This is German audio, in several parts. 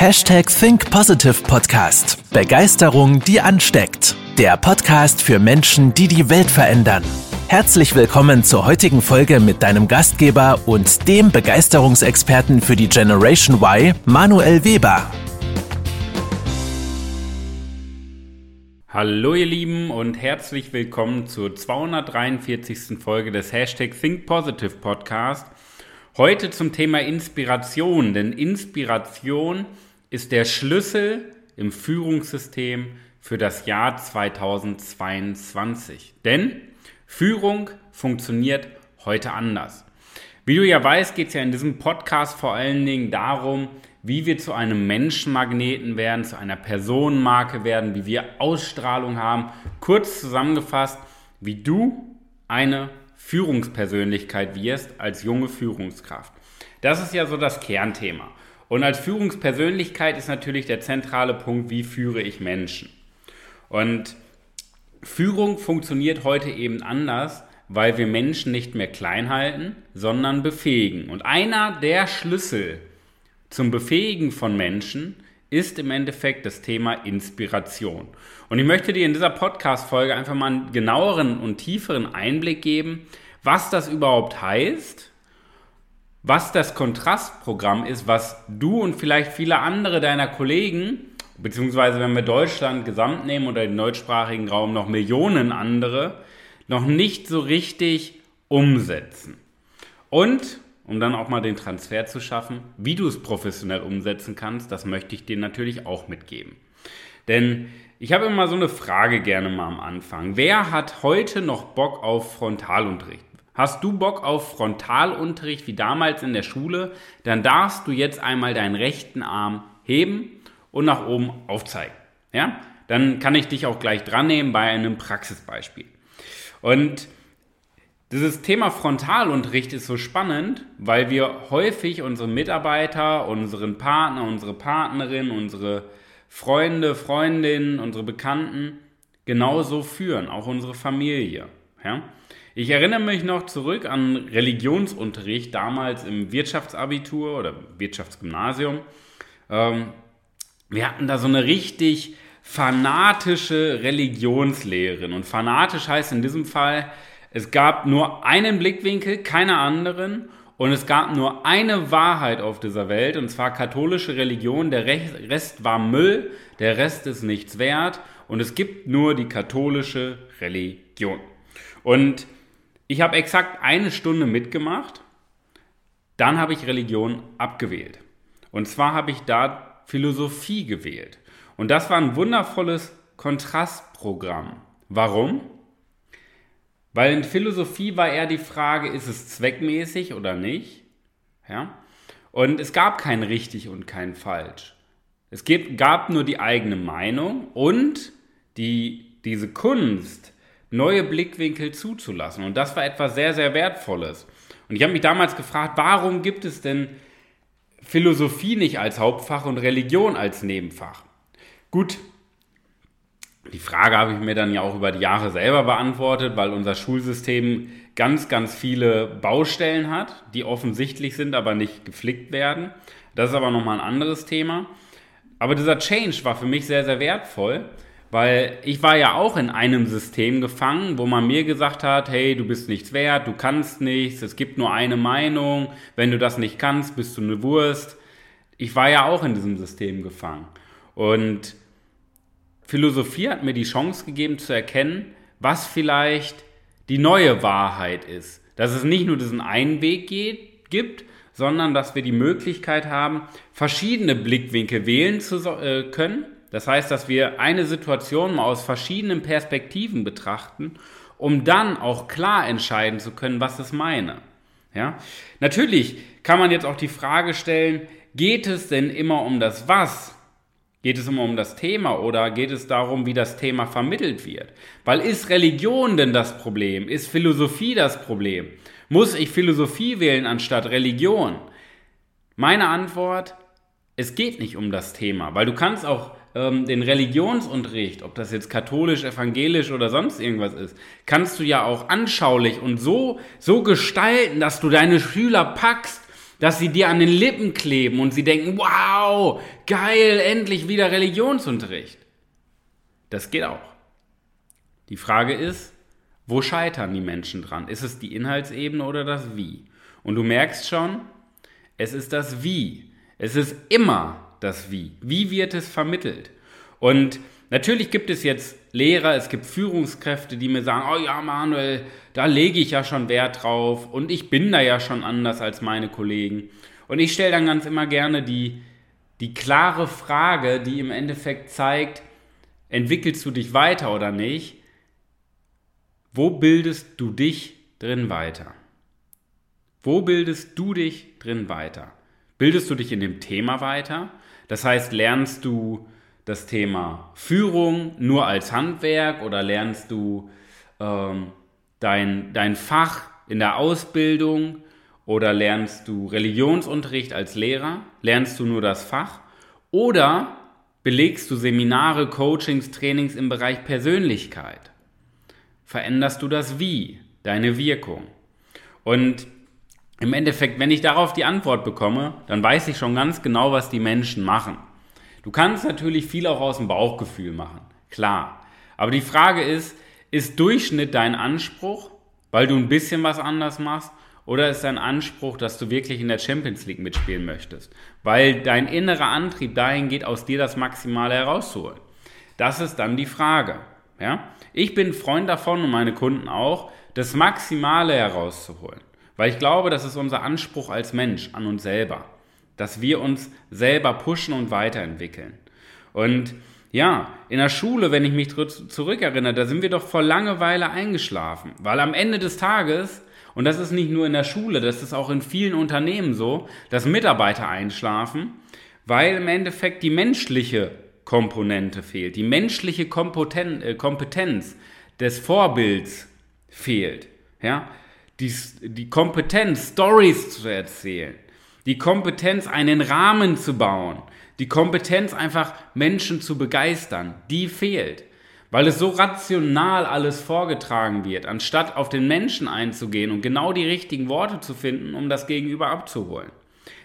Hashtag Think Positive Podcast. Begeisterung, die ansteckt. Der Podcast für Menschen, die die Welt verändern. Herzlich willkommen zur heutigen Folge mit deinem Gastgeber und dem Begeisterungsexperten für die Generation Y, Manuel Weber. Hallo ihr Lieben und herzlich willkommen zur 243. Folge des Hashtag Think Positive Podcast. Heute zum Thema Inspiration, denn Inspiration ist der Schlüssel im Führungssystem für das Jahr 2022. Denn Führung funktioniert heute anders. Wie du ja weißt, geht es ja in diesem Podcast vor allen Dingen darum, wie wir zu einem Menschenmagneten werden, zu einer Personenmarke werden, wie wir Ausstrahlung haben. Kurz zusammengefasst, wie du eine Führungspersönlichkeit wirst als junge Führungskraft. Das ist ja so das Kernthema. Und als Führungspersönlichkeit ist natürlich der zentrale Punkt, wie führe ich Menschen. Und Führung funktioniert heute eben anders, weil wir Menschen nicht mehr klein halten, sondern befähigen. Und einer der Schlüssel zum Befähigen von Menschen ist im Endeffekt das Thema Inspiration. Und ich möchte dir in dieser Podcast-Folge einfach mal einen genaueren und tieferen Einblick geben, was das überhaupt heißt was das Kontrastprogramm ist, was du und vielleicht viele andere deiner Kollegen, beziehungsweise wenn wir Deutschland gesamt nehmen oder den deutschsprachigen Raum noch Millionen andere, noch nicht so richtig umsetzen. Und, um dann auch mal den Transfer zu schaffen, wie du es professionell umsetzen kannst, das möchte ich dir natürlich auch mitgeben. Denn ich habe immer so eine Frage gerne mal am Anfang. Wer hat heute noch Bock auf Frontalunterricht? Hast du Bock auf Frontalunterricht wie damals in der Schule, dann darfst du jetzt einmal deinen rechten Arm heben und nach oben aufzeigen. Ja? Dann kann ich dich auch gleich dran nehmen bei einem Praxisbeispiel. Und dieses Thema Frontalunterricht ist so spannend, weil wir häufig unsere Mitarbeiter, unseren Partner, unsere Partnerin, unsere Freunde, Freundinnen, unsere Bekannten genauso führen, auch unsere Familie. Ja? Ich erinnere mich noch zurück an Religionsunterricht damals im Wirtschaftsabitur oder Wirtschaftsgymnasium. Ähm, wir hatten da so eine richtig fanatische Religionslehrerin. Und fanatisch heißt in diesem Fall, es gab nur einen Blickwinkel, keine anderen. Und es gab nur eine Wahrheit auf dieser Welt, und zwar katholische Religion. Der Rest war Müll, der Rest ist nichts wert. Und es gibt nur die katholische Religion. Und ich habe exakt eine Stunde mitgemacht, dann habe ich Religion abgewählt. Und zwar habe ich da Philosophie gewählt. Und das war ein wundervolles Kontrastprogramm. Warum? Weil in Philosophie war eher die Frage, ist es zweckmäßig oder nicht? Ja? Und es gab kein richtig und kein falsch. Es gab nur die eigene Meinung und die, diese Kunst, neue Blickwinkel zuzulassen. Und das war etwas sehr, sehr Wertvolles. Und ich habe mich damals gefragt, warum gibt es denn Philosophie nicht als Hauptfach und Religion als Nebenfach? Gut, die Frage habe ich mir dann ja auch über die Jahre selber beantwortet, weil unser Schulsystem ganz, ganz viele Baustellen hat, die offensichtlich sind, aber nicht geflickt werden. Das ist aber nochmal ein anderes Thema. Aber dieser Change war für mich sehr, sehr wertvoll, weil ich war ja auch in einem System gefangen, wo man mir gesagt hat, hey, du bist nichts wert, du kannst nichts, es gibt nur eine Meinung, wenn du das nicht kannst, bist du eine Wurst. Ich war ja auch in diesem System gefangen. Und Philosophie hat mir die Chance gegeben zu erkennen, was vielleicht die neue Wahrheit ist. Dass es nicht nur diesen einen Weg geht, gibt, sondern dass wir die Möglichkeit haben, verschiedene Blickwinkel wählen zu äh, können das heißt, dass wir eine Situation mal aus verschiedenen Perspektiven betrachten, um dann auch klar entscheiden zu können, was ich meine. Ja? Natürlich kann man jetzt auch die Frage stellen, geht es denn immer um das Was? Geht es immer um das Thema oder geht es darum, wie das Thema vermittelt wird? Weil ist Religion denn das Problem? Ist Philosophie das Problem? Muss ich Philosophie wählen anstatt Religion? Meine Antwort, es geht nicht um das Thema, weil du kannst auch ähm, den Religionsunterricht, ob das jetzt katholisch, evangelisch oder sonst irgendwas ist, kannst du ja auch anschaulich und so, so gestalten, dass du deine Schüler packst, dass sie dir an den Lippen kleben und sie denken, wow, geil, endlich wieder Religionsunterricht. Das geht auch. Die Frage ist, wo scheitern die Menschen dran? Ist es die Inhaltsebene oder das Wie? Und du merkst schon, es ist das Wie. Es ist immer das Wie. Wie wird es vermittelt? Und natürlich gibt es jetzt Lehrer, es gibt Führungskräfte, die mir sagen, oh ja, Manuel, da lege ich ja schon Wert drauf und ich bin da ja schon anders als meine Kollegen. Und ich stelle dann ganz immer gerne die, die klare Frage, die im Endeffekt zeigt, entwickelst du dich weiter oder nicht? Wo bildest du dich drin weiter? Wo bildest du dich drin weiter? Bildest du dich in dem Thema weiter? Das heißt, lernst du das Thema Führung nur als Handwerk oder lernst du ähm, dein, dein Fach in der Ausbildung oder lernst du Religionsunterricht als Lehrer? Lernst du nur das Fach? Oder belegst du Seminare, Coachings, Trainings im Bereich Persönlichkeit? Veränderst du das Wie, deine Wirkung? Und im Endeffekt, wenn ich darauf die Antwort bekomme, dann weiß ich schon ganz genau, was die Menschen machen. Du kannst natürlich viel auch aus dem Bauchgefühl machen, klar. Aber die Frage ist, ist Durchschnitt dein Anspruch, weil du ein bisschen was anders machst? Oder ist dein Anspruch, dass du wirklich in der Champions League mitspielen möchtest? Weil dein innerer Antrieb dahin geht, aus dir das Maximale herauszuholen. Das ist dann die Frage. Ja? Ich bin Freund davon und meine Kunden auch, das Maximale herauszuholen. Weil ich glaube, das ist unser Anspruch als Mensch an uns selber dass wir uns selber pushen und weiterentwickeln. Und ja, in der Schule, wenn ich mich zurückerinnere, da sind wir doch vor Langeweile eingeschlafen, weil am Ende des Tages, und das ist nicht nur in der Schule, das ist auch in vielen Unternehmen so, dass Mitarbeiter einschlafen, weil im Endeffekt die menschliche Komponente fehlt, die menschliche äh, Kompetenz des Vorbilds fehlt. Ja? Die, die Kompetenz, Stories zu erzählen, die Kompetenz, einen Rahmen zu bauen, die Kompetenz, einfach Menschen zu begeistern, die fehlt. Weil es so rational alles vorgetragen wird, anstatt auf den Menschen einzugehen und genau die richtigen Worte zu finden, um das Gegenüber abzuholen.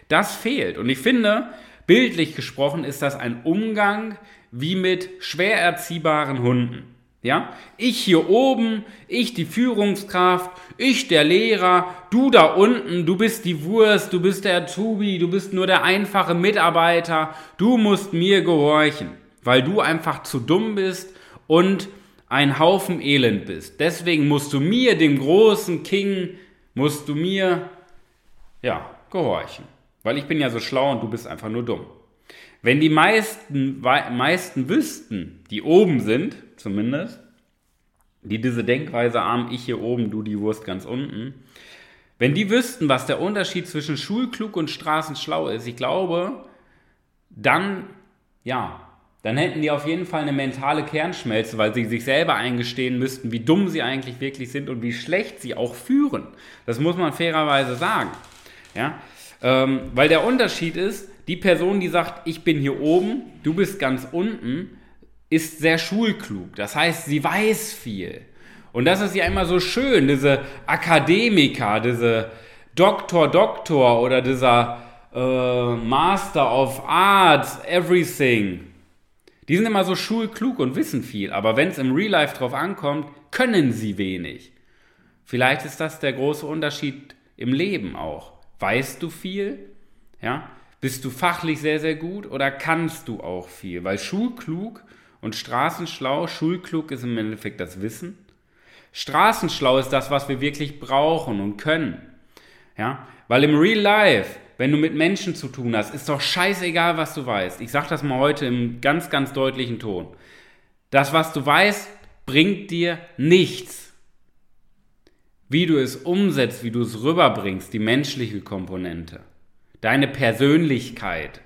Das fehlt. Und ich finde, bildlich gesprochen ist das ein Umgang wie mit schwer erziehbaren Hunden. Ja? Ich hier oben, ich die Führungskraft, ich der Lehrer, du da unten, du bist die Wurst, du bist der Tubi, du bist nur der einfache Mitarbeiter, du musst mir gehorchen, weil du einfach zu dumm bist und ein Haufen Elend bist. Deswegen musst du mir, dem großen King, musst du mir, ja, gehorchen. Weil ich bin ja so schlau und du bist einfach nur dumm. Wenn die meisten, meisten wüssten, die oben sind, zumindest, die diese Denkweise haben, ich hier oben, du die Wurst ganz unten, wenn die wüssten, was der Unterschied zwischen Schulklug und Straßenschlau ist, ich glaube, dann, ja, dann hätten die auf jeden Fall eine mentale Kernschmelze, weil sie sich selber eingestehen müssten, wie dumm sie eigentlich wirklich sind und wie schlecht sie auch führen. Das muss man fairerweise sagen. Ja? Ähm, weil der Unterschied ist, die Person, die sagt, ich bin hier oben, du bist ganz unten, ist sehr schulklug. Das heißt, sie weiß viel. Und das ist ja immer so schön, diese Akademiker, diese Doktor, Doktor oder dieser äh, Master of Arts, Everything. Die sind immer so schulklug und wissen viel, aber wenn es im Real Life drauf ankommt, können sie wenig. Vielleicht ist das der große Unterschied im Leben auch. Weißt du viel? Ja? Bist du fachlich sehr, sehr gut oder kannst du auch viel? Weil schulklug und straßenschlau, schulklug ist im Endeffekt das Wissen. Straßenschlau ist das, was wir wirklich brauchen und können. Ja? Weil im Real Life, wenn du mit Menschen zu tun hast, ist doch scheißegal, was du weißt. Ich sage das mal heute im ganz, ganz deutlichen Ton. Das, was du weißt, bringt dir nichts. Wie du es umsetzt, wie du es rüberbringst, die menschliche Komponente deine Persönlichkeit,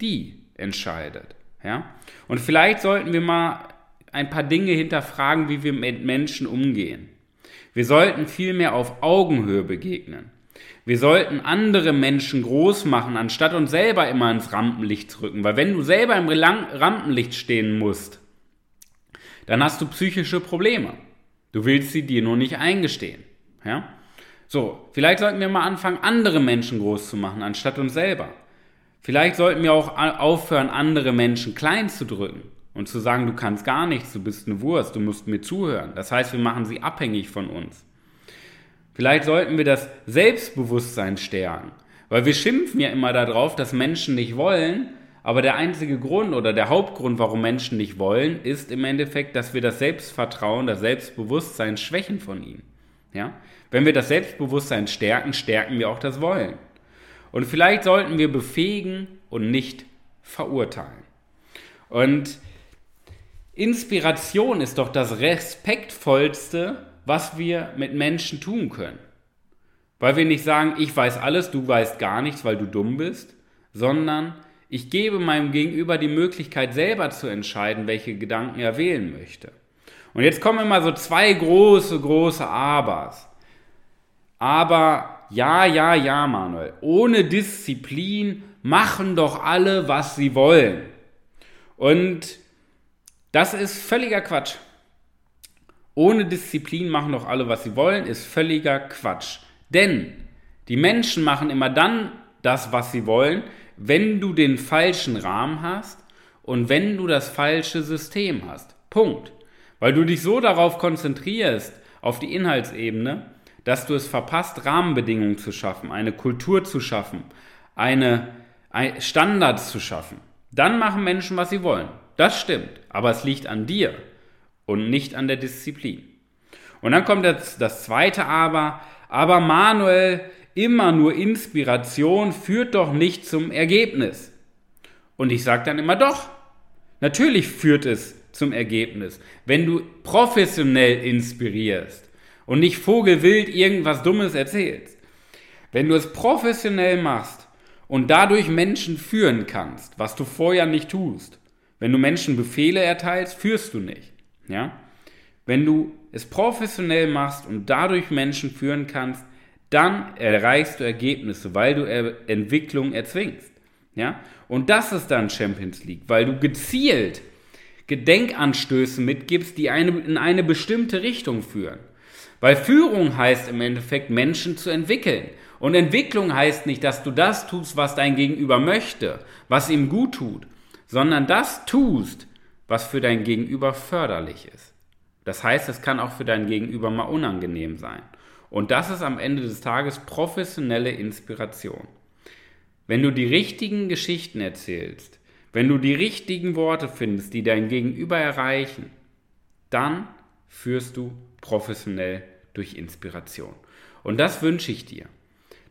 die entscheidet. Ja? Und vielleicht sollten wir mal ein paar Dinge hinterfragen, wie wir mit Menschen umgehen. Wir sollten vielmehr auf Augenhöhe begegnen. Wir sollten andere Menschen groß machen, anstatt uns selber immer ins Rampenlicht zu rücken. Weil wenn du selber im Rampenlicht stehen musst, dann hast du psychische Probleme. Du willst sie dir nur nicht eingestehen. Ja? So, vielleicht sollten wir mal anfangen, andere Menschen groß zu machen, anstatt uns selber. Vielleicht sollten wir auch aufhören, andere Menschen klein zu drücken und zu sagen, du kannst gar nichts, du bist eine Wurst, du musst mir zuhören. Das heißt, wir machen sie abhängig von uns. Vielleicht sollten wir das Selbstbewusstsein stärken, weil wir schimpfen ja immer darauf, dass Menschen nicht wollen, aber der einzige Grund oder der Hauptgrund, warum Menschen nicht wollen, ist im Endeffekt, dass wir das Selbstvertrauen, das Selbstbewusstsein schwächen von ihnen. Ja? Wenn wir das Selbstbewusstsein stärken, stärken wir auch das Wollen. Und vielleicht sollten wir befähigen und nicht verurteilen. Und Inspiration ist doch das respektvollste, was wir mit Menschen tun können. Weil wir nicht sagen, ich weiß alles, du weißt gar nichts, weil du dumm bist, sondern ich gebe meinem Gegenüber die Möglichkeit, selber zu entscheiden, welche Gedanken er wählen möchte. Und jetzt kommen immer so zwei große, große Abers. Aber ja, ja, ja, Manuel, ohne Disziplin machen doch alle, was sie wollen. Und das ist völliger Quatsch. Ohne Disziplin machen doch alle, was sie wollen, ist völliger Quatsch. Denn die Menschen machen immer dann das, was sie wollen, wenn du den falschen Rahmen hast und wenn du das falsche System hast. Punkt. Weil du dich so darauf konzentrierst, auf die Inhaltsebene, dass du es verpasst, Rahmenbedingungen zu schaffen, eine Kultur zu schaffen, eine, ein Standards zu schaffen. Dann machen Menschen, was sie wollen. Das stimmt. Aber es liegt an dir und nicht an der Disziplin. Und dann kommt das, das zweite Aber. Aber Manuel, immer nur Inspiration führt doch nicht zum Ergebnis. Und ich sage dann immer doch. Natürlich führt es zum Ergebnis, wenn du professionell inspirierst und nicht vogelwild irgendwas Dummes erzählst. Wenn du es professionell machst und dadurch Menschen führen kannst, was du vorher nicht tust, wenn du Menschen Befehle erteilst, führst du nicht. Ja? Wenn du es professionell machst und dadurch Menschen führen kannst, dann erreichst du Ergebnisse, weil du Entwicklung erzwingst. Ja? Und das ist dann Champions League, weil du gezielt Gedenkanstöße mitgibst, die eine, in eine bestimmte Richtung führen. Weil Führung heißt im Endeffekt, Menschen zu entwickeln. Und Entwicklung heißt nicht, dass du das tust, was dein Gegenüber möchte, was ihm gut tut, sondern das tust, was für dein Gegenüber förderlich ist. Das heißt, es kann auch für dein Gegenüber mal unangenehm sein. Und das ist am Ende des Tages professionelle Inspiration. Wenn du die richtigen Geschichten erzählst, wenn du die richtigen Worte findest, die dein Gegenüber erreichen, dann führst du professionell durch Inspiration. Und das wünsche ich dir,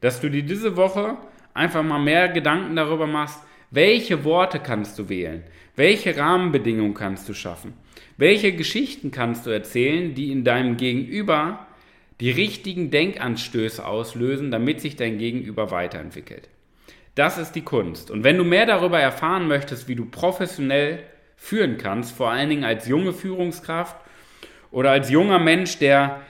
dass du dir diese Woche einfach mal mehr Gedanken darüber machst, welche Worte kannst du wählen, welche Rahmenbedingungen kannst du schaffen, welche Geschichten kannst du erzählen, die in deinem Gegenüber die richtigen Denkanstöße auslösen, damit sich dein Gegenüber weiterentwickelt. Das ist die Kunst. Und wenn du mehr darüber erfahren möchtest, wie du professionell führen kannst, vor allen Dingen als junge Führungskraft oder als junger Mensch, der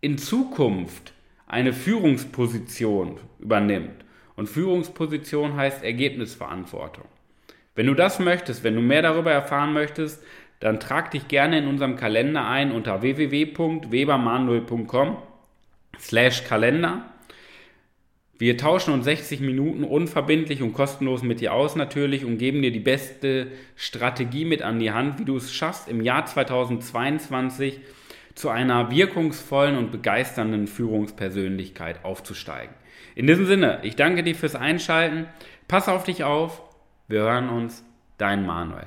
in Zukunft eine Führungsposition übernimmt. Und Führungsposition heißt Ergebnisverantwortung. Wenn du das möchtest, wenn du mehr darüber erfahren möchtest, dann trag dich gerne in unserem Kalender ein unter www.webermanuel.com slash Kalender. Wir tauschen uns 60 Minuten unverbindlich und kostenlos mit dir aus natürlich und geben dir die beste Strategie mit an die Hand, wie du es schaffst, im Jahr 2022 zu einer wirkungsvollen und begeisternden Führungspersönlichkeit aufzusteigen. In diesem Sinne, ich danke dir fürs Einschalten. Pass auf dich auf. Wir hören uns. Dein Manuel.